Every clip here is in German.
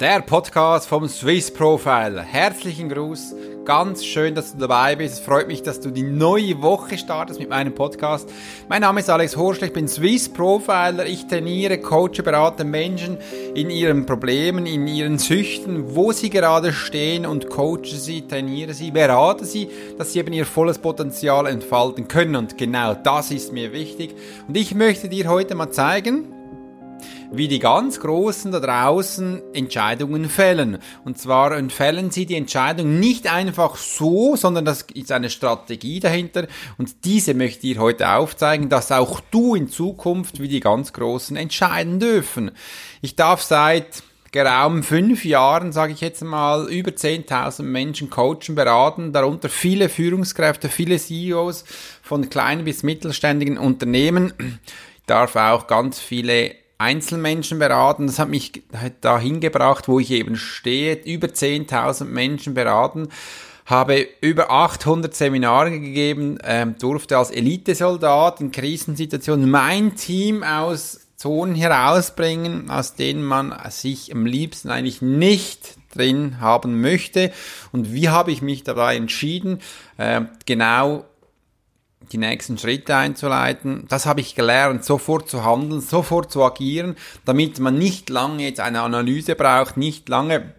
Der Podcast vom Swiss Profiler. Herzlichen Gruß. Ganz schön, dass du dabei bist. Es freut mich, dass du die neue Woche startest mit meinem Podcast. Mein Name ist Alex Horschler. Ich bin Swiss Profiler. Ich trainiere, coache, berate Menschen in ihren Problemen, in ihren Süchten, wo sie gerade stehen und coache sie, trainiere sie, berate sie, dass sie eben ihr volles Potenzial entfalten können. Und genau das ist mir wichtig. Und ich möchte dir heute mal zeigen, wie die ganz Großen da draußen Entscheidungen fällen. Und zwar fällen sie die Entscheidung nicht einfach so, sondern das ist eine Strategie dahinter. Und diese möchte ich heute aufzeigen, dass auch du in Zukunft wie die ganz Großen entscheiden dürfen. Ich darf seit geraumen fünf Jahren, sage ich jetzt mal, über 10.000 Menschen coachen, beraten, darunter viele Führungskräfte, viele CEOs von kleinen bis mittelständigen Unternehmen. Ich darf auch ganz viele Einzelmenschen beraten. Das hat mich dahin gebracht, wo ich eben stehe. Über 10.000 Menschen beraten. Habe über 800 Seminare gegeben, ähm, durfte als Elitesoldat in Krisensituationen mein Team aus Zonen herausbringen, aus denen man sich am liebsten eigentlich nicht drin haben möchte. Und wie habe ich mich dabei entschieden? Äh, genau die nächsten Schritte einzuleiten. Das habe ich gelernt, sofort zu handeln, sofort zu agieren, damit man nicht lange jetzt eine Analyse braucht, nicht lange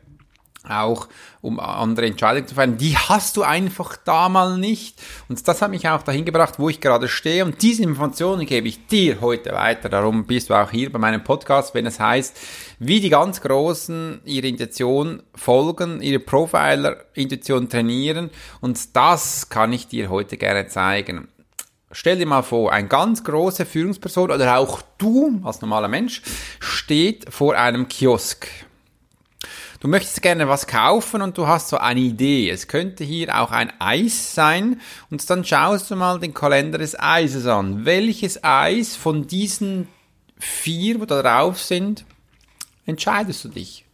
auch um andere Entscheidungen zu fällen. Die hast du einfach da mal nicht. Und das hat mich auch dahin gebracht, wo ich gerade stehe. Und diese Informationen gebe ich dir heute weiter. Darum bist du auch hier bei meinem Podcast, wenn es heißt, wie die ganz Großen ihre Intuition folgen, ihre Profiler-Intuition trainieren. Und das kann ich dir heute gerne zeigen. Stell dir mal vor, ein ganz große Führungsperson oder auch du als normaler Mensch steht vor einem Kiosk. Du möchtest gerne was kaufen und du hast so eine Idee. Es könnte hier auch ein Eis sein und dann schaust du mal den Kalender des Eises an. Welches Eis von diesen vier, wo da drauf sind, entscheidest du dich?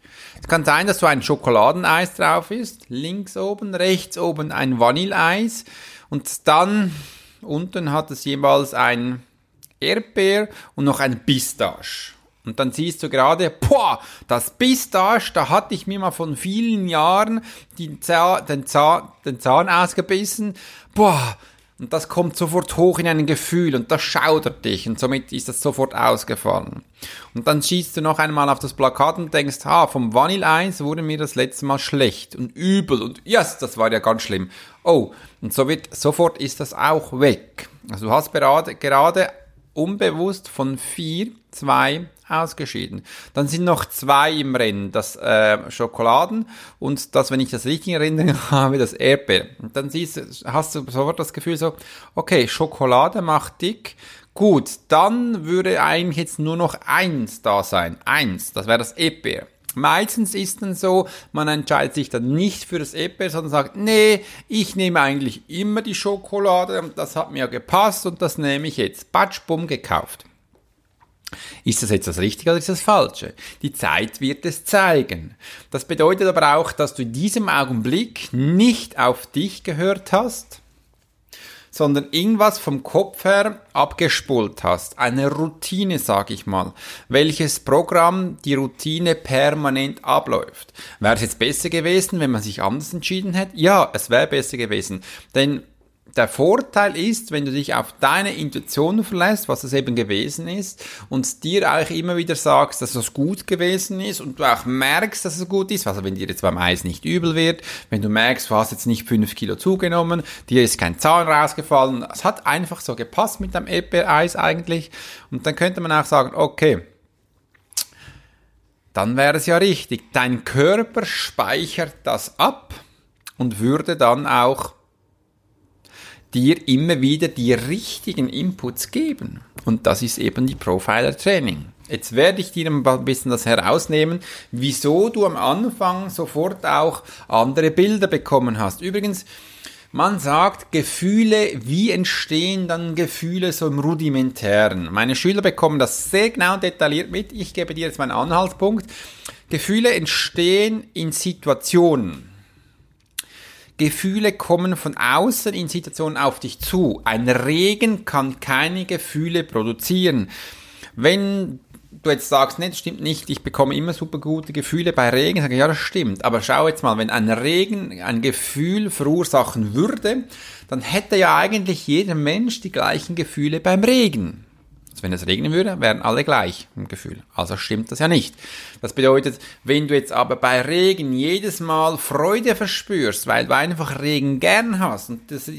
Es kann sein, dass du ein Schokoladeneis drauf ist, links oben, rechts oben ein Vanilleeis und dann Unten hat es jeweils ein Erdbeer und noch ein Pistache. Und dann siehst du gerade, boah, das Pistache, da hatte ich mir mal von vielen Jahren den, Zahn, den, Zahn, den Zahn ausgebissen. Boah, und das kommt sofort hoch in ein Gefühl und das schaudert dich und somit ist das sofort ausgefallen. Und dann schießt du noch einmal auf das Plakat und denkst, ah, vom Vanilleeis wurde mir das letzte Mal schlecht und übel und yes, das war ja ganz schlimm. Oh, und so wird, sofort ist das auch weg. Also du hast gerade, gerade unbewusst von vier, zwei ausgeschieden. Dann sind noch zwei im Rennen, das äh, Schokoladen und das, wenn ich das richtig in Erinnerung habe, das Erdbeer. Und dann siehst, hast du sofort das Gefühl so, okay, Schokolade macht dick, gut, dann würde eigentlich jetzt nur noch eins da sein. Eins, das wäre das Erdbeer. Meistens ist dann so, man entscheidet sich dann nicht für das Erdbeer, sondern sagt, nee, ich nehme eigentlich immer die Schokolade, das hat mir gepasst und das nehme ich jetzt. Batsch, bumm, gekauft. Ist das jetzt das Richtige oder ist das Falsche? Die Zeit wird es zeigen. Das bedeutet aber auch, dass du in diesem Augenblick nicht auf dich gehört hast, sondern irgendwas vom Kopf her abgespult hast. Eine Routine, sag ich mal. Welches Programm die Routine permanent abläuft. Wäre es jetzt besser gewesen, wenn man sich anders entschieden hätte? Ja, es wäre besser gewesen. Denn der Vorteil ist, wenn du dich auf deine Intuition verlässt, was es eben gewesen ist, und dir auch immer wieder sagst, dass es gut gewesen ist und du auch merkst, dass es gut ist, also wenn dir jetzt beim Eis nicht übel wird, wenn du merkst, du hast jetzt nicht fünf Kilo zugenommen, dir ist kein Zahn rausgefallen, es hat einfach so gepasst mit deinem Erdbeereis eigentlich, und dann könnte man auch sagen, okay, dann wäre es ja richtig, dein Körper speichert das ab und würde dann auch dir immer wieder die richtigen Inputs geben. Und das ist eben die Profiler-Training. Jetzt werde ich dir ein bisschen das herausnehmen, wieso du am Anfang sofort auch andere Bilder bekommen hast. Übrigens, man sagt Gefühle, wie entstehen dann Gefühle so im rudimentären? Meine Schüler bekommen das sehr genau detailliert mit. Ich gebe dir jetzt meinen Anhaltspunkt. Gefühle entstehen in Situationen. Gefühle kommen von außen in Situationen auf dich zu. Ein Regen kann keine Gefühle produzieren. Wenn du jetzt sagst, nee, das stimmt nicht, ich bekomme immer super gute Gefühle bei Regen, sage ich, ja, das stimmt. Aber schau jetzt mal, wenn ein Regen ein Gefühl verursachen würde, dann hätte ja eigentlich jeder Mensch die gleichen Gefühle beim Regen. Also wenn es regnen würde, wären alle gleich im Gefühl. Also stimmt das ja nicht. Das bedeutet, wenn du jetzt aber bei Regen jedes Mal Freude verspürst, weil du einfach Regen gern hast, und das,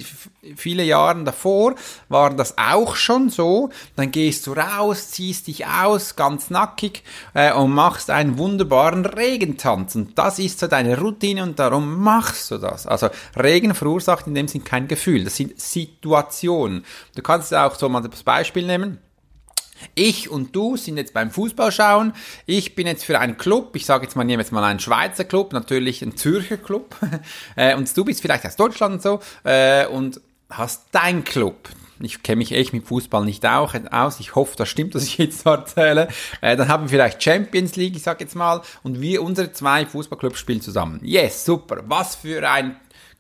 viele Jahre davor war das auch schon so, dann gehst du raus, ziehst dich aus, ganz nackig, äh, und machst einen wunderbaren Regentanz. Und das ist so deine Routine und darum machst du das. Also Regen verursacht in dem Sinn kein Gefühl. Das sind Situationen. Du kannst auch so mal das Beispiel nehmen. Ich und du sind jetzt beim Fußballschauen. Ich bin jetzt für einen Club, ich sage jetzt mal, nehme jetzt mal einen Schweizer Club, natürlich ein Zürcher Club. Äh, und du bist vielleicht aus Deutschland und so äh, und hast dein Club. Ich kenne mich echt mit Fußball nicht auch aus. Ich hoffe, das stimmt, was ich jetzt erzähle. Äh, dann haben wir vielleicht Champions League, ich sage jetzt mal, und wir, unsere zwei Fußballclubs spielen zusammen. Yes, super. Was für ein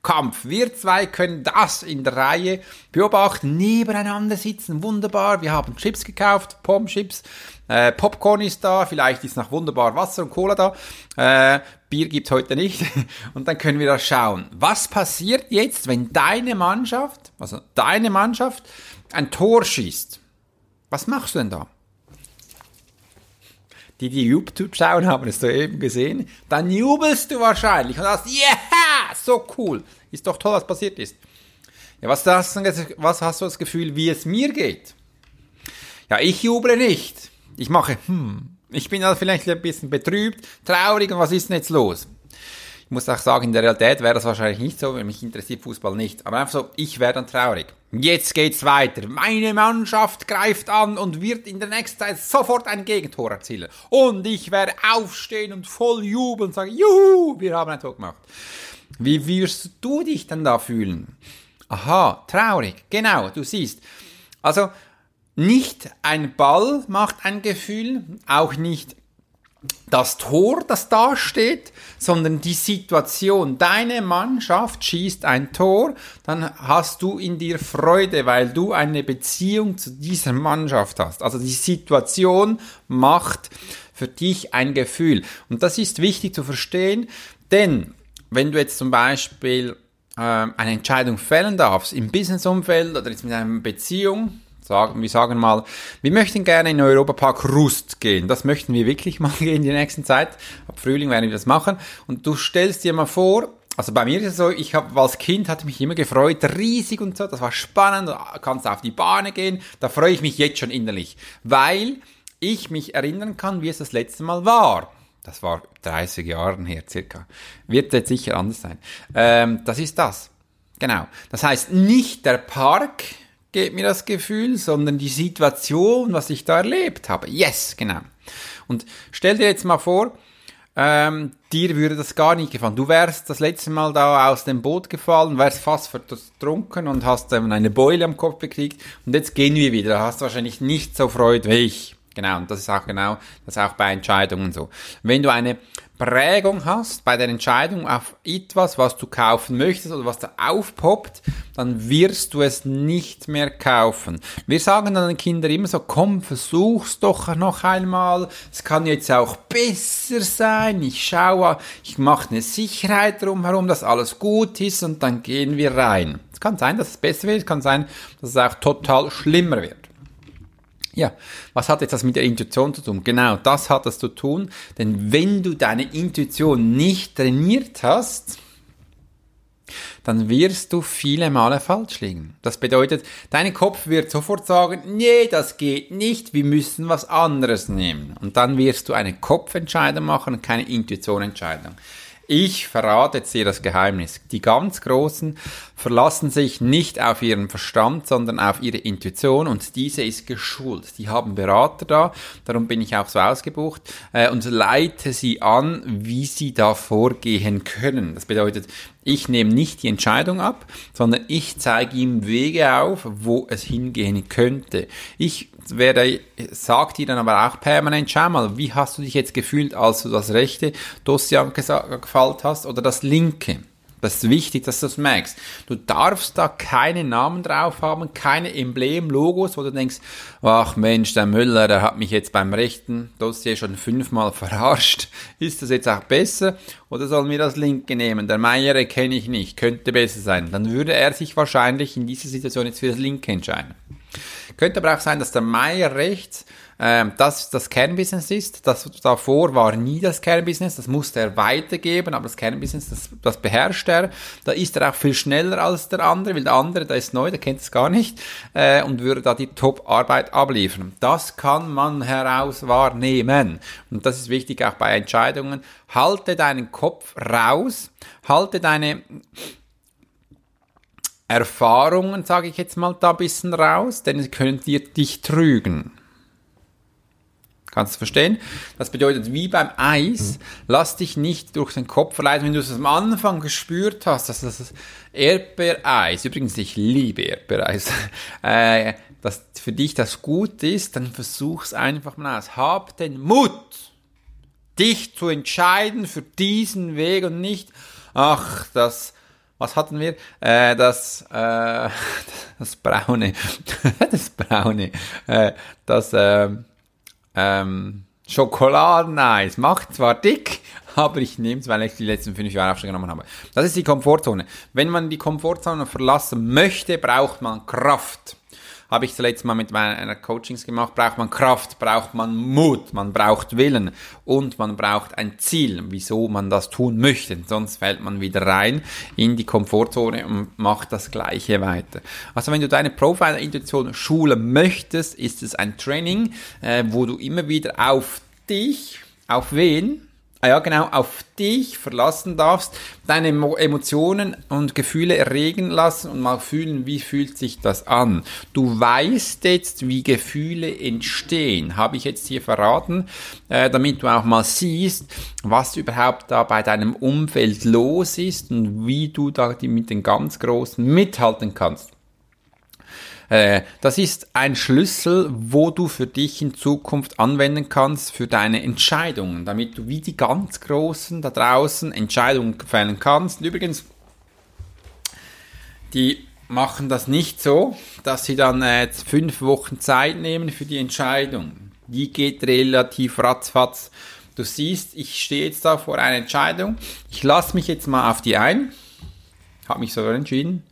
Kampf. Wir zwei können das in der Reihe beobachten, nebeneinander sitzen, wunderbar. Wir haben Chips gekauft, Pommes-Chips, äh, Popcorn ist da, vielleicht ist noch wunderbar Wasser und Cola da. Äh, Bier gibt's heute nicht. Und dann können wir da schauen. Was passiert jetzt, wenn deine Mannschaft, also deine Mannschaft, ein Tor schießt? Was machst du denn da? die die YouTube schauen, haben es eben gesehen, dann jubelst du wahrscheinlich und sagst, yeah, so cool. Ist doch toll, was passiert ist. Ja, was hast, du, was hast du das Gefühl, wie es mir geht? Ja, ich juble nicht. Ich mache, hm, ich bin also vielleicht ein bisschen betrübt, traurig und was ist denn jetzt los? Ich muss auch sagen, in der Realität wäre das wahrscheinlich nicht so, weil mich interessiert Fußball nicht. Aber einfach so, ich wäre dann traurig. Jetzt geht's weiter. Meine Mannschaft greift an und wird in der nächsten Zeit sofort ein Gegentor erzielen. Und ich werde aufstehen und voll jubeln und sagen, juhu, wir haben ein Tor gemacht. Wie wirst du dich dann da fühlen? Aha, traurig. Genau, du siehst. Also, nicht ein Ball macht ein Gefühl, auch nicht das Tor, das da steht, sondern die Situation. Deine Mannschaft schießt ein Tor, dann hast du in dir Freude, weil du eine Beziehung zu dieser Mannschaft hast. Also die Situation macht für dich ein Gefühl. Und das ist wichtig zu verstehen, denn wenn du jetzt zum Beispiel äh, eine Entscheidung fällen darfst im Businessumfeld oder jetzt mit einer Beziehung, sagen, wir sagen mal, wir möchten gerne in Europapark Rust gehen. Das möchten wir wirklich mal gehen in der nächsten Zeit. Ab Frühling werden wir das machen. Und du stellst dir mal vor, also bei mir ist es so, ich habe als Kind hatte mich immer gefreut, riesig und so, das war spannend, da kannst auf die Bahne gehen, da freue ich mich jetzt schon innerlich, weil ich mich erinnern kann, wie es das letzte Mal war. Das war 30 Jahre her circa. Wird jetzt sicher anders sein. Ähm, das ist das. Genau. Das heißt, nicht der Park geht mir das Gefühl, sondern die Situation, was ich da erlebt habe. Yes, genau. Und stell dir jetzt mal vor, ähm, dir würde das gar nicht gefallen. Du wärst das letzte Mal da aus dem Boot gefallen, wärst fast vertrunken und hast ähm, eine Beule am Kopf gekriegt und jetzt gehen wir wieder. Da hast du wahrscheinlich nicht so Freude wie ich. Genau, und das ist auch genau, das ist auch bei Entscheidungen so. Wenn du eine Prägung hast bei der Entscheidung auf etwas, was du kaufen möchtest oder was da aufpoppt, dann wirst du es nicht mehr kaufen. Wir sagen dann den Kindern immer so, komm, versuch's doch noch einmal. Es kann jetzt auch besser sein. Ich schaue, ich mache eine Sicherheit drumherum, dass alles gut ist und dann gehen wir rein. Es kann sein, dass es besser wird, es kann sein, dass es auch total schlimmer wird. Ja, was hat jetzt das mit der Intuition zu tun? Genau, das hat das zu tun, denn wenn du deine Intuition nicht trainiert hast, dann wirst du viele Male falsch liegen. Das bedeutet, dein Kopf wird sofort sagen, nee, das geht nicht, wir müssen was anderes nehmen. Und dann wirst du eine Kopfentscheidung machen keine Intuitionentscheidung. Ich verrate jetzt dir das Geheimnis. Die ganz Großen verlassen sich nicht auf ihren Verstand, sondern auf ihre Intuition und diese ist geschult. Die haben Berater da, darum bin ich auch so ausgebucht äh, und leite sie an, wie sie da vorgehen können. Das bedeutet, ich nehme nicht die Entscheidung ab, sondern ich zeige ihm Wege auf, wo es hingehen könnte. Ich werde, sagt dir dann aber auch permanent, schau mal, wie hast du dich jetzt gefühlt, als du das rechte Dossier gefallen hast oder das linke? Das ist wichtig, dass du das merkst. Du darfst da keine Namen drauf haben, keine Emblem, Logos, wo du denkst, ach Mensch, der Müller, der hat mich jetzt beim rechten Dossier schon fünfmal verarscht. Ist das jetzt auch besser? Oder sollen wir das linke nehmen? Der Meier kenne ich nicht, könnte besser sein. Dann würde er sich wahrscheinlich in dieser Situation jetzt für das linke entscheiden. Könnte aber auch sein, dass der Meier rechts ähm, das das Kernbusiness ist. Das davor war nie das Kernbusiness, das musste er weitergeben, aber das Kernbusiness, das, das beherrscht er. Da ist er auch viel schneller als der andere, weil der andere, der ist neu, der kennt es gar nicht äh, und würde da die Top-Arbeit abliefern. Das kann man heraus wahrnehmen. Und das ist wichtig auch bei Entscheidungen. Halte deinen Kopf raus, halte deine Erfahrungen, sage ich jetzt mal, da ein bisschen raus, denn sie können dir dich trügen. Kannst du verstehen? Das bedeutet, wie beim Eis, lass dich nicht durch den Kopf verleiten, wenn du es am Anfang gespürt hast, dass das Erdbeereis, übrigens, ich liebe Erdbeereis, äh, dass für dich das gut ist, dann versuch's einfach mal aus. Hab den Mut, dich zu entscheiden für diesen Weg und nicht, ach, das, was hatten wir? Äh, das, äh, das braune, das braune, äh, das, äh, ähm, Schokoladeneis macht zwar dick, aber ich nehme es, weil ich die letzten fünf Jahre auch schon genommen habe. Das ist die Komfortzone. Wenn man die Komfortzone verlassen möchte, braucht man Kraft habe ich zuletzt mal mit meiner Coachings gemacht, braucht man Kraft, braucht man Mut, man braucht Willen und man braucht ein Ziel, wieso man das tun möchte. Sonst fällt man wieder rein in die Komfortzone und macht das Gleiche weiter. Also wenn du deine Profiler-Intuition schulen möchtest, ist es ein Training, äh, wo du immer wieder auf dich, auf wen? Ah ja, genau, auf dich verlassen darfst, deine Emotionen und Gefühle erregen lassen und mal fühlen, wie fühlt sich das an. Du weißt jetzt, wie Gefühle entstehen, habe ich jetzt hier verraten, äh, damit du auch mal siehst, was überhaupt da bei deinem Umfeld los ist und wie du da mit den ganz Großen mithalten kannst. Äh, das ist ein Schlüssel, wo du für dich in Zukunft anwenden kannst für deine Entscheidungen, damit du wie die ganz Großen da draußen Entscheidungen fällen kannst. übrigens, die machen das nicht so, dass sie dann äh, fünf Wochen Zeit nehmen für die Entscheidung. Die geht relativ ratzfatz. Du siehst, ich stehe jetzt da vor einer Entscheidung. Ich lasse mich jetzt mal auf die ein. Habe mich so entschieden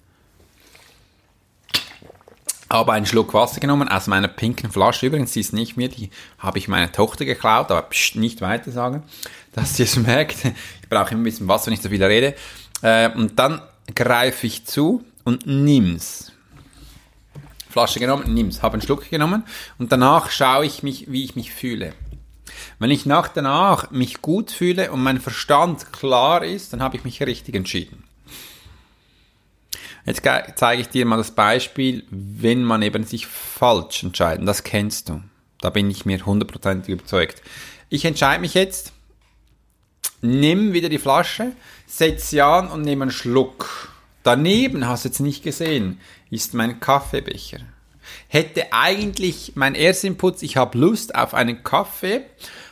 habe einen Schluck Wasser genommen aus meiner pinken Flasche. Übrigens, die ist nicht mehr, die habe ich meiner Tochter geklaut, aber pst, nicht weiter sagen, dass sie es merkt. Ich brauche immer ein bisschen Wasser, wenn ich so viel rede. Äh, und dann greife ich zu und nimm's. Flasche genommen, nimm's, habe einen Schluck genommen und danach schaue ich mich, wie ich mich fühle. Wenn ich nach danach mich gut fühle und mein Verstand klar ist, dann habe ich mich richtig entschieden. Jetzt zeige ich dir mal das Beispiel, wenn man eben sich falsch entscheidet. Das kennst du. Da bin ich mir hundertprozentig überzeugt. Ich entscheide mich jetzt, nimm wieder die Flasche, setz sie an und nehme einen Schluck. Daneben, hast du jetzt nicht gesehen, ist mein Kaffeebecher. Hätte eigentlich mein erster Input, ich habe Lust auf einen Kaffee,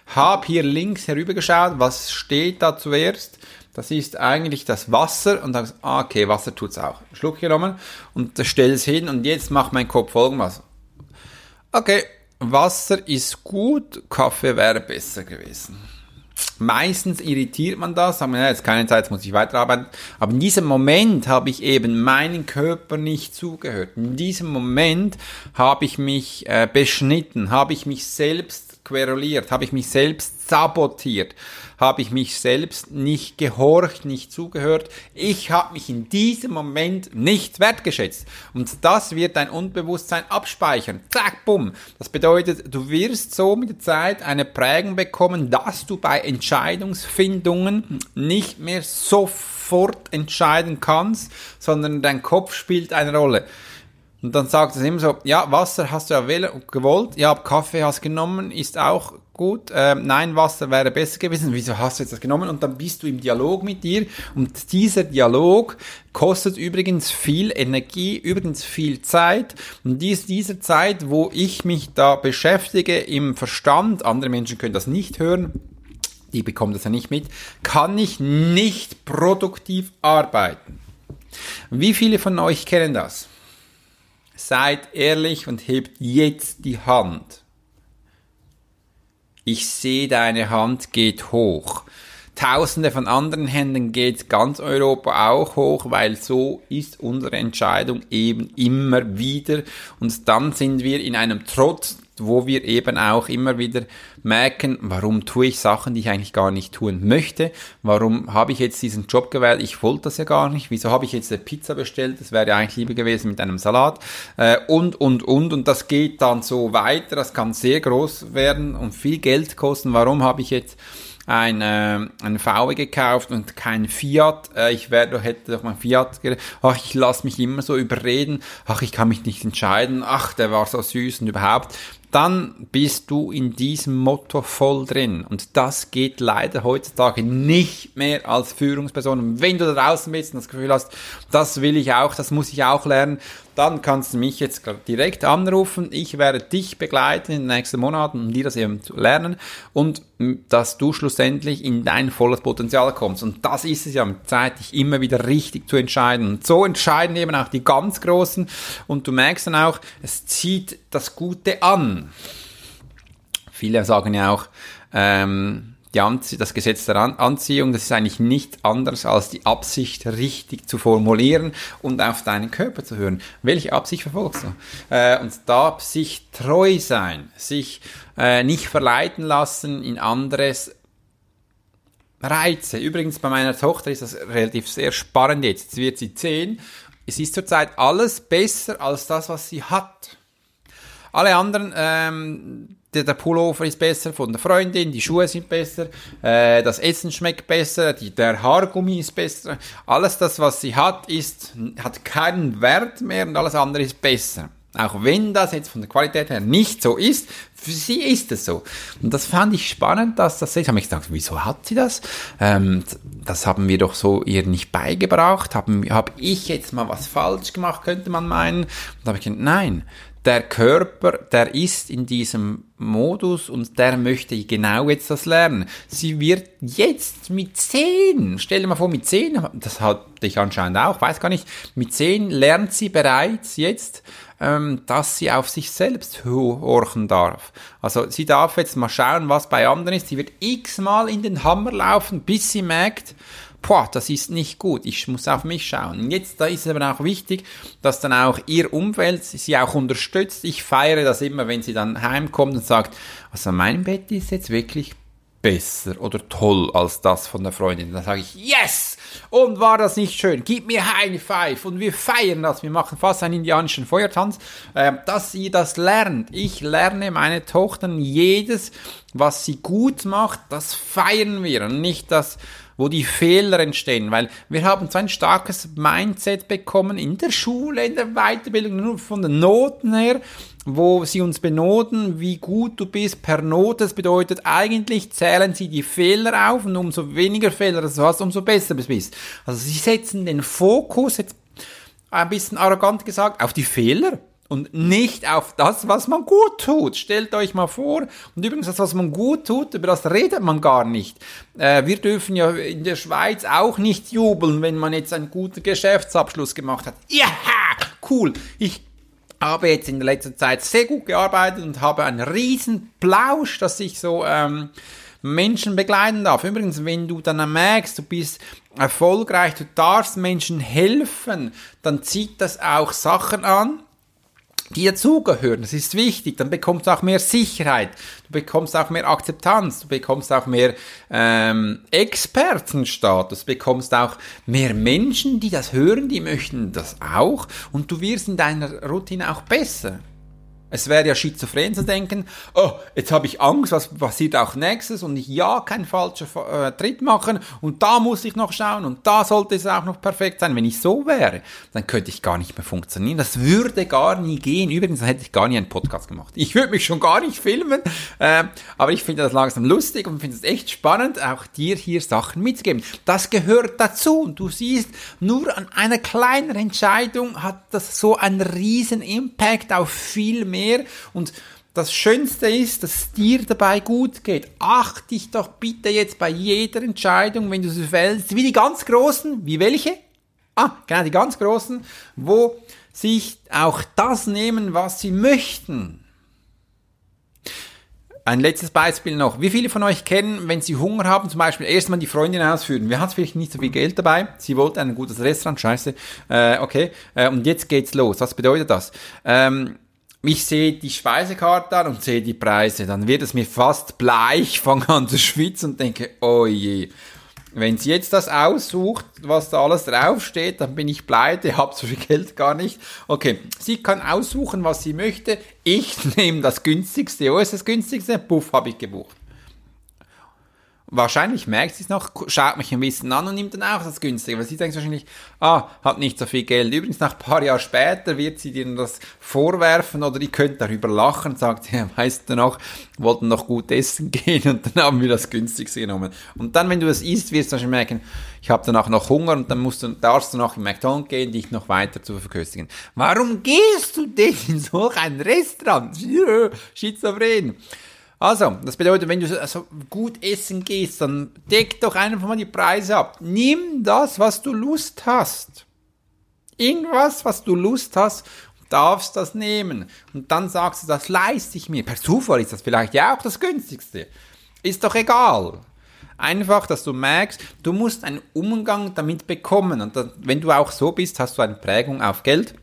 habe hier links herübergeschaut, was steht da zuerst? Das ist eigentlich das Wasser und dann, ah, okay, Wasser tut's auch. Schluck genommen und stelle es hin und jetzt macht mein Kopf folgendes. Okay, Wasser ist gut, Kaffee wäre besser gewesen. Meistens irritiert man das, sagt man, ja, jetzt keine Zeit, jetzt muss ich weiterarbeiten. Aber in diesem Moment habe ich eben meinen Körper nicht zugehört. In diesem Moment habe ich mich äh, beschnitten, habe ich mich queruliert, habe ich mich selbst sabotiert habe ich mich selbst nicht gehorcht, nicht zugehört. Ich habe mich in diesem Moment nicht wertgeschätzt. Und das wird dein Unbewusstsein abspeichern. Zack, bumm. Das bedeutet, du wirst so mit der Zeit eine Prägung bekommen, dass du bei Entscheidungsfindungen nicht mehr sofort entscheiden kannst, sondern dein Kopf spielt eine Rolle. Und dann sagt es immer so, ja, Wasser hast du ja gewollt, ja, Kaffee hast genommen, ist auch gut, ähm, nein, Wasser wäre besser gewesen, wieso hast du jetzt das genommen? Und dann bist du im Dialog mit dir und dieser Dialog kostet übrigens viel Energie, übrigens viel Zeit und dies, dieser Zeit, wo ich mich da beschäftige im Verstand, andere Menschen können das nicht hören, die bekommen das ja nicht mit, kann ich nicht produktiv arbeiten. Wie viele von euch kennen das? Seid ehrlich und hebt jetzt die Hand. Ich sehe, deine Hand geht hoch. Tausende von anderen Händen geht ganz Europa auch hoch, weil so ist unsere Entscheidung eben immer wieder. Und dann sind wir in einem Trotz, wo wir eben auch immer wieder merken, warum tue ich Sachen, die ich eigentlich gar nicht tun möchte? Warum habe ich jetzt diesen Job gewählt? Ich wollte das ja gar nicht. Wieso habe ich jetzt eine Pizza bestellt? Das wäre ja eigentlich lieber gewesen mit einem Salat. Äh, und, und, und. Und das geht dann so weiter. Das kann sehr groß werden und viel Geld kosten. Warum habe ich jetzt ein, äh, ein VW gekauft und kein Fiat. Äh, ich werde, hätte doch mal Fiat Ach, ich lasse mich immer so überreden. Ach, ich kann mich nicht entscheiden. Ach, der war so süß und überhaupt dann bist du in diesem Motto voll drin. Und das geht leider heutzutage nicht mehr als Führungsperson. wenn du da draußen bist und das Gefühl hast, das will ich auch, das muss ich auch lernen, dann kannst du mich jetzt direkt anrufen. Ich werde dich begleiten in den nächsten Monaten, um dir das eben zu lernen und dass du schlussendlich in dein volles Potenzial kommst. Und das ist es ja mit Zeit, dich immer wieder richtig zu entscheiden. Und so entscheiden eben auch die ganz Großen. Und du merkst dann auch, es zieht das Gute an. Viele sagen ja auch, ähm, die Anzie das Gesetz der An Anziehung, das ist eigentlich nichts anderes als die Absicht richtig zu formulieren und auf deinen Körper zu hören. Welche Absicht verfolgst du? Äh, und da sich treu sein, sich äh, nicht verleiten lassen in anderes Reize. Übrigens bei meiner Tochter ist das relativ sehr spannend jetzt. Jetzt wird sie zehn. Es ist zurzeit alles besser als das, was sie hat. Alle anderen ähm, der, der Pullover ist besser von der Freundin, die Schuhe sind besser, äh, das Essen schmeckt besser, die, der Haargummi ist besser. Alles das, was sie hat, ist, hat keinen Wert mehr und alles andere ist besser. Auch wenn das jetzt von der Qualität her nicht so ist, für sie ist es so. Und das fand ich spannend, dass das ist. Ich habe mich gedacht, wieso hat sie das? Ähm, das haben wir doch so ihr nicht beigebracht. Habe hab ich jetzt mal was falsch gemacht, könnte man meinen. Und da habe ich gedacht, nein, der Körper, der ist in diesem Modus und der möchte genau jetzt das lernen. Sie wird jetzt mit zehn, stell dir mal vor, mit zehn, das hatte ich anscheinend auch, weiß gar nicht, mit zehn lernt sie bereits jetzt, ähm, dass sie auf sich selbst horchen darf. Also sie darf jetzt mal schauen, was bei anderen ist. Sie wird x-mal in den Hammer laufen, bis sie merkt, boah, das ist nicht gut, ich muss auf mich schauen. Und jetzt, da ist es aber auch wichtig, dass dann auch ihr Umfeld sie auch unterstützt. Ich feiere das immer, wenn sie dann heimkommt und sagt, also mein Bett ist jetzt wirklich besser oder toll als das von der Freundin. Dann sage ich, yes! Und war das nicht schön? Gib mir High Five und wir feiern das. Wir machen fast einen indianischen Feuertanz, äh, dass sie das lernt. Ich lerne meine Tochter jedes, was sie gut macht, das feiern wir und nicht das, wo die Fehler entstehen, weil wir haben so ein starkes Mindset bekommen in der Schule, in der Weiterbildung, nur von den Noten her, wo sie uns benoten, wie gut du bist per Note. Das bedeutet, eigentlich zählen sie die Fehler auf und umso weniger Fehler du hast, umso besser du bist. Also sie setzen den Fokus, jetzt ein bisschen arrogant gesagt, auf die Fehler und nicht auf das, was man gut tut. Stellt euch mal vor, und übrigens das, was man gut tut, über das redet man gar nicht. Äh, wir dürfen ja in der Schweiz auch nicht jubeln, wenn man jetzt einen guten Geschäftsabschluss gemacht hat. Ja, cool. Ich habe jetzt in der letzten Zeit sehr gut gearbeitet und habe einen riesen Plausch, dass ich so ähm, Menschen begleiten darf. Übrigens, wenn du dann merkst, du bist erfolgreich, du darfst Menschen helfen, dann zieht das auch Sachen an, die dazugehören. Das ist wichtig. Dann bekommst du auch mehr Sicherheit. Du bekommst auch mehr Akzeptanz. Du bekommst auch mehr ähm, Expertenstatus. Du bekommst auch mehr Menschen, die das hören, die möchten das auch. Und du wirst in deiner Routine auch besser. Es wäre ja schizophren zu denken, oh, jetzt habe ich Angst, was passiert auch nächstes und ich ja keinen falschen äh, Tritt machen und da muss ich noch schauen und da sollte es auch noch perfekt sein. Wenn ich so wäre, dann könnte ich gar nicht mehr funktionieren. Das würde gar nie gehen. Übrigens, dann hätte ich gar nie einen Podcast gemacht. Ich würde mich schon gar nicht filmen, äh, aber ich finde das langsam lustig und finde es echt spannend, auch dir hier Sachen mitzugeben. Das gehört dazu und du siehst, nur an einer kleinen Entscheidung hat das so einen riesen Impact auf viel mehr mehr. Und das Schönste ist, dass es dir dabei gut geht. Achte dich doch bitte jetzt bei jeder Entscheidung, wenn du sie fällst, wie die ganz Großen, wie welche? Ah, genau, die ganz Großen, wo sich auch das nehmen, was sie möchten. Ein letztes Beispiel noch. Wie viele von euch kennen, wenn sie Hunger haben, zum Beispiel erstmal die Freundin ausführen. Wir hatten vielleicht nicht so viel Geld dabei. Sie wollte ein gutes Restaurant. Scheiße. Äh, okay. Äh, und jetzt geht's los. Was bedeutet das? Ähm, ich sehe die Speisekarte an und sehe die Preise. Dann wird es mir fast bleich, fange an zu schwitzen und denke, oh je. Wenn sie jetzt das aussucht, was da alles draufsteht, dann bin ich pleite, habe so viel Geld gar nicht. Okay, sie kann aussuchen, was sie möchte. Ich nehme das günstigste. Wo ist das günstigste? Puff, habe ich gebucht. Wahrscheinlich merkt sie es noch, schaut mich ein bisschen an und nimmt dann auch das Günstige, weil sie denkt wahrscheinlich, ah, hat nicht so viel Geld. Übrigens, nach ein paar Jahren später wird sie dir das vorwerfen oder ihr könnt darüber lachen sagt, ja, weißt du noch, wollten noch gut essen gehen und dann haben wir das Günstigste genommen. Und dann, wenn du das isst, wirst du schon merken, ich habe danach noch Hunger und dann musst du, darfst du noch in McDonald's gehen, dich noch weiter zu verköstigen. Warum gehst du denn in so ein Restaurant? Schizophren. Also, das bedeutet, wenn du so gut essen gehst, dann deck doch einfach mal die Preise ab. Nimm das, was du Lust hast. Irgendwas, was du Lust hast, darfst das nehmen. Und dann sagst du, das leiste ich mir. Per Zufall ist das vielleicht ja auch das günstigste. Ist doch egal. Einfach, dass du merkst, du musst einen Umgang damit bekommen. Und wenn du auch so bist, hast du eine Prägung auf Geld.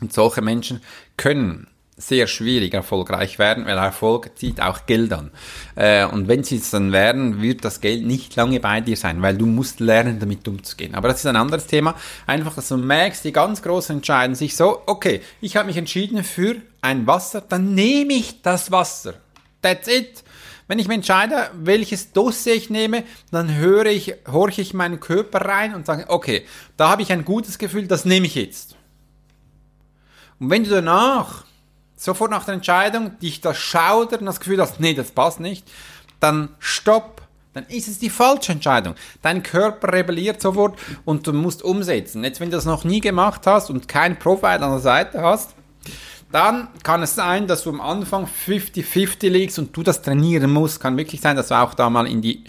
Und solche Menschen können sehr schwierig erfolgreich werden, weil Erfolg zieht auch Geld an. Äh, und wenn sie es dann werden, wird das Geld nicht lange bei dir sein, weil du musst lernen, damit umzugehen. Aber das ist ein anderes Thema. Einfach, dass du merkst, die ganz Großen entscheiden sich so, okay, ich habe mich entschieden für ein Wasser, dann nehme ich das Wasser. That's it. Wenn ich mir entscheide, welches Dossier ich nehme, dann höre ich, horche ich meinen Körper rein und sage, okay, da habe ich ein gutes Gefühl, das nehme ich jetzt. Und wenn du danach sofort nach der Entscheidung dich das schaudert und das Gefühl hast, nee, das passt nicht, dann stopp. Dann ist es die falsche Entscheidung. Dein Körper rebelliert sofort und du musst umsetzen. Jetzt, wenn du das noch nie gemacht hast und kein Profil an der Seite hast, dann kann es sein, dass du am Anfang 50-50 liegst und du das trainieren musst. Kann wirklich sein, dass du auch da mal in die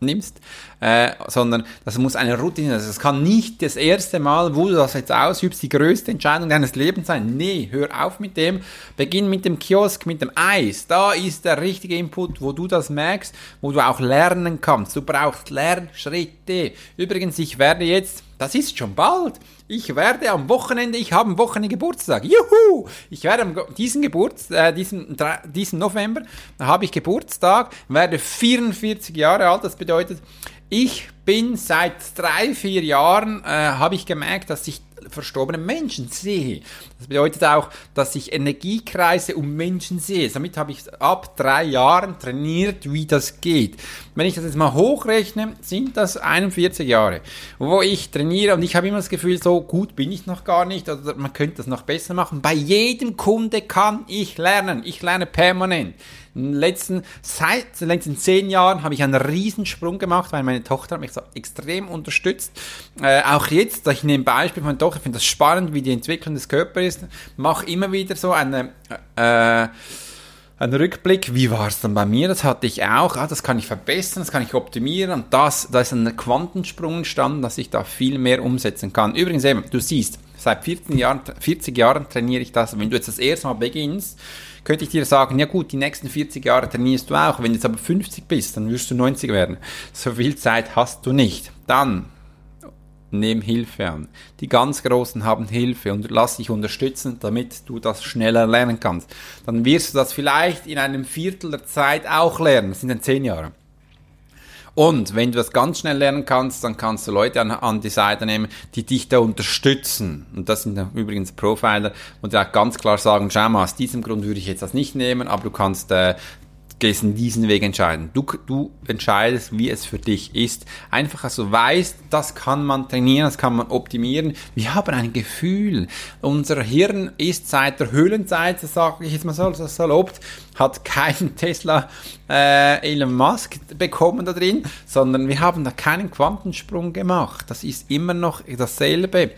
nimmst, äh, sondern das muss eine Routine sein. Es kann nicht das erste Mal, wo du das jetzt ausübst, die größte Entscheidung deines Lebens sein. Nee, hör auf mit dem. Beginn mit dem Kiosk, mit dem Eis. Da ist der richtige Input, wo du das merkst, wo du auch lernen kannst. Du brauchst Lernschritte. Übrigens, ich werde jetzt das ist schon bald. Ich werde am Wochenende, ich habe am Wochenende Geburtstag. Juhu! Ich werde am diesen Geburts, äh, diesen, diesen November, da habe ich Geburtstag, werde 44 Jahre alt. Das bedeutet, ich bin seit drei, vier Jahren, äh, habe ich gemerkt, dass ich verstorbene Menschen sehe. Das bedeutet auch, dass ich Energiekreise um Menschen sehe. Damit habe ich ab drei Jahren trainiert, wie das geht. Wenn ich das jetzt mal hochrechne, sind das 41 Jahre, wo ich trainiere und ich habe immer das Gefühl, so gut bin ich noch gar nicht oder man könnte das noch besser machen. Bei jedem Kunde kann ich lernen. Ich lerne permanent. In den letzten, seit den letzten zehn Jahren habe ich einen Riesensprung gemacht, weil meine Tochter hat mich so extrem unterstützt. Äh, auch jetzt, ich nehme Beispiel von meiner Tochter, ich finde das spannend, wie die Entwicklung des Körpers ist. Mache immer wieder so eine, äh, ein Rückblick, wie war es dann bei mir? Das hatte ich auch. Ah, das kann ich verbessern, das kann ich optimieren. Und das, da ist ein Quantensprung entstanden, dass ich da viel mehr umsetzen kann. Übrigens eben, du siehst, seit 14 Jahren, 40 Jahren trainiere ich das. Wenn du jetzt das erste Mal beginnst, könnte ich dir sagen, ja gut, die nächsten 40 Jahre trainierst du auch. Wenn du jetzt aber 50 bist, dann wirst du 90 werden. So viel Zeit hast du nicht. Dann nimm Hilfe an. Die ganz Großen haben Hilfe und lass dich unterstützen, damit du das schneller lernen kannst. Dann wirst du das vielleicht in einem Viertel der Zeit auch lernen. Das sind dann 10 Jahre. Und wenn du das ganz schnell lernen kannst, dann kannst du Leute an, an die Seite nehmen, die dich da unterstützen. Und das sind übrigens Profiler, und auch ganz klar sagen, schau mal, aus diesem Grund würde ich jetzt das nicht nehmen, aber du kannst äh, in diesen Weg entscheiden. Du, du entscheidest, wie es für dich ist. Einfach, du weißt, das kann man trainieren, das kann man optimieren. Wir haben ein Gefühl. Unser Hirn ist seit der Höhlenzeit, das sage ich jetzt mal so, das salopp, hat keinen Tesla äh, Elon Musk bekommen da drin, sondern wir haben da keinen Quantensprung gemacht. Das ist immer noch dasselbe.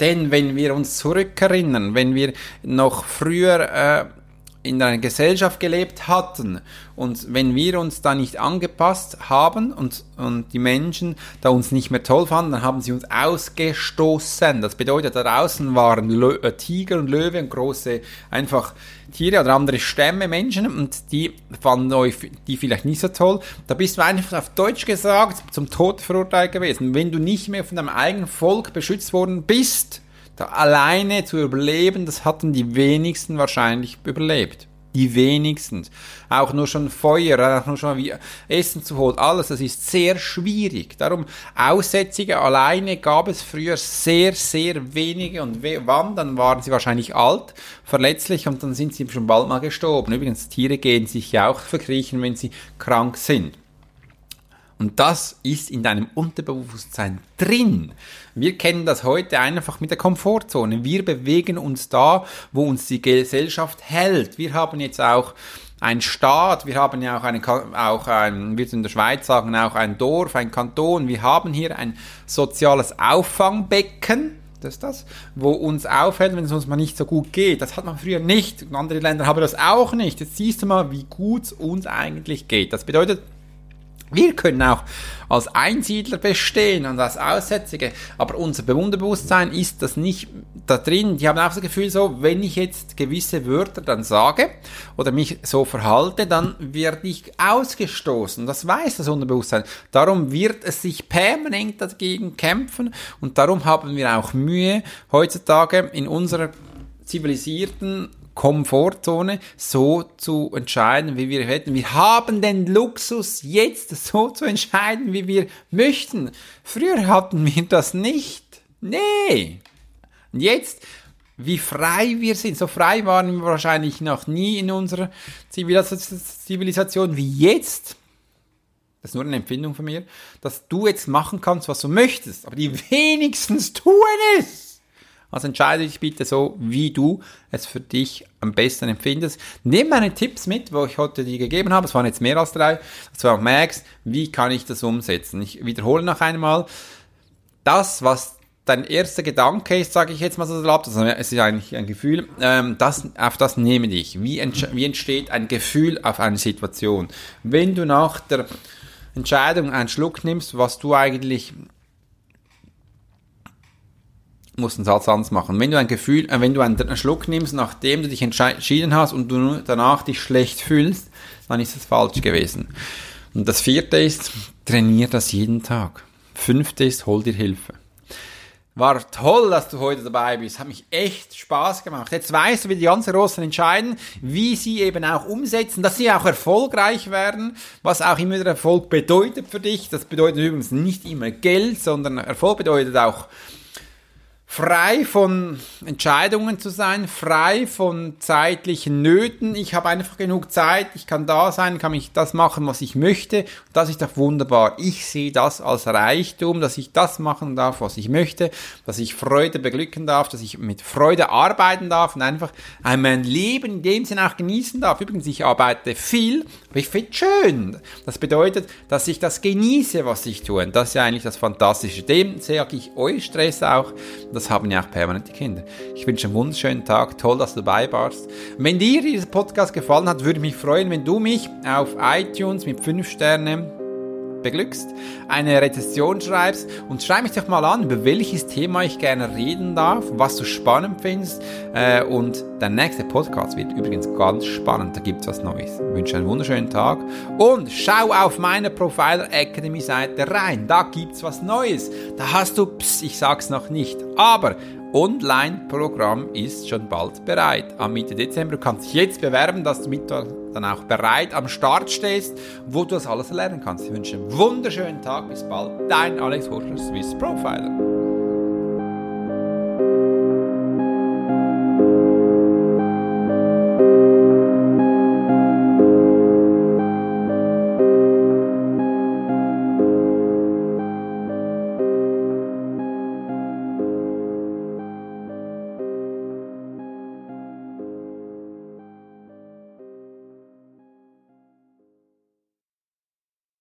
Denn wenn wir uns zurückerinnern, wenn wir noch früher äh, in einer Gesellschaft gelebt hatten und wenn wir uns da nicht angepasst haben und, und die Menschen da uns nicht mehr toll fanden, dann haben sie uns ausgestoßen. Das bedeutet, da draußen waren Lö äh, Tiger und Löwe und große einfach Tiere oder andere Stämme Menschen und die fanden euch die vielleicht nicht so toll. Da bist du einfach auf Deutsch gesagt zum Tod verurteilt gewesen. Wenn du nicht mehr von deinem eigenen Volk beschützt worden bist, da alleine zu überleben, das hatten die wenigsten wahrscheinlich überlebt. Die wenigsten. Auch nur schon Feuer, auch nur schon wie Essen zu holen, alles, das ist sehr schwierig. Darum, Aussätzige alleine gab es früher sehr, sehr wenige und wann, dann waren sie wahrscheinlich alt, verletzlich und dann sind sie schon bald mal gestorben. Übrigens, Tiere gehen sich ja auch verkriechen, wenn sie krank sind. Und das ist in deinem Unterbewusstsein drin. Wir kennen das heute einfach mit der Komfortzone. Wir bewegen uns da, wo uns die Gesellschaft hält. Wir haben jetzt auch ein Staat, wir haben ja auch, eine, auch ein, wir in der Schweiz sagen, auch ein Dorf, ein Kanton. Wir haben hier ein soziales Auffangbecken. Das ist das, wo uns auffällt, wenn es uns mal nicht so gut geht. Das hat man früher nicht. Andere Länder haben das auch nicht. Jetzt siehst du mal, wie gut es uns eigentlich geht. Das bedeutet, wir können auch als Einsiedler bestehen und als Aussätzige, aber unser Bewunderbewusstsein ist das nicht da drin. Die haben auch das Gefühl so, wenn ich jetzt gewisse Wörter dann sage oder mich so verhalte, dann werde ich ausgestoßen. Das weiß das Unterbewusstsein. Darum wird es sich permanent dagegen kämpfen und darum haben wir auch Mühe heutzutage in unserer zivilisierten Komfortzone so zu entscheiden, wie wir hätten. Wir haben den Luxus, jetzt so zu entscheiden, wie wir möchten. Früher hatten wir das nicht. Nee. Und jetzt, wie frei wir sind, so frei waren wir wahrscheinlich noch nie in unserer Zivilisation wie jetzt. Das ist nur eine Empfindung von mir, dass du jetzt machen kannst, was du möchtest, aber die wenigstens tun es. Also entscheide dich bitte so, wie du es für dich am besten empfindest. Nimm meine Tipps mit, wo ich heute die gegeben habe. Es waren jetzt mehr als drei. Dass du auch merkst, wie kann ich das umsetzen. Ich wiederhole noch einmal. Das, was dein erster Gedanke ist, sage ich jetzt mal so salopp, also es ist eigentlich ein Gefühl, ähm, das, auf das nehme dich. Wie, wie entsteht ein Gefühl auf eine Situation? Wenn du nach der Entscheidung einen Schluck nimmst, was du eigentlich musst einen Satz anders machen. Wenn du ein Gefühl, äh, wenn du einen, Schluck nimmst, nachdem du dich entschieden hast und du danach dich schlecht fühlst, dann ist es falsch gewesen. Und das vierte ist, trainier das jeden Tag. Fünfte ist, hol dir Hilfe. War toll, dass du heute dabei bist. Hat mich echt Spaß gemacht. Jetzt weißt du, wie die ganzen Russen entscheiden, wie sie eben auch umsetzen, dass sie auch erfolgreich werden, was auch immer der Erfolg bedeutet für dich. Das bedeutet übrigens nicht immer Geld, sondern Erfolg bedeutet auch frei von Entscheidungen zu sein, frei von zeitlichen Nöten. Ich habe einfach genug Zeit, ich kann da sein, kann mich das machen, was ich möchte. Das ist doch wunderbar. Ich sehe das als Reichtum, dass ich das machen darf, was ich möchte, dass ich Freude beglücken darf, dass ich mit Freude arbeiten darf und einfach mein Leben in dem Sinne auch genießen darf. Übrigens, ich arbeite viel, aber ich finde es schön. Das bedeutet, dass ich das genieße, was ich tue. Und das ist ja eigentlich das Fantastische. Dem sage ich euch Stress auch das haben ja auch permanent die Kinder. Ich wünsche einen wunderschönen Tag, toll, dass du dabei warst. wenn dir dieser Podcast gefallen hat, würde ich mich freuen, wenn du mich auf iTunes mit 5 Sternen beglückst, eine Rezession schreibst und schreib mich doch mal an, über welches Thema ich gerne reden darf, was du spannend findest. Äh, und der nächste Podcast wird übrigens ganz spannend, da gibt es was Neues. Ich wünsche einen wunderschönen Tag und schau auf meine Profiler Academy Seite rein, da gibt es was Neues. Da hast du, pss, ich sag's noch nicht, aber Online-Programm ist schon bald bereit. Am Mitte Dezember du kannst dich jetzt bewerben, dass du mit dann auch bereit am Start stehst, wo du das alles lernen kannst. Ich wünsche einen wunderschönen Tag. Bis bald. Dein Alex Horscher, Swiss Profiler.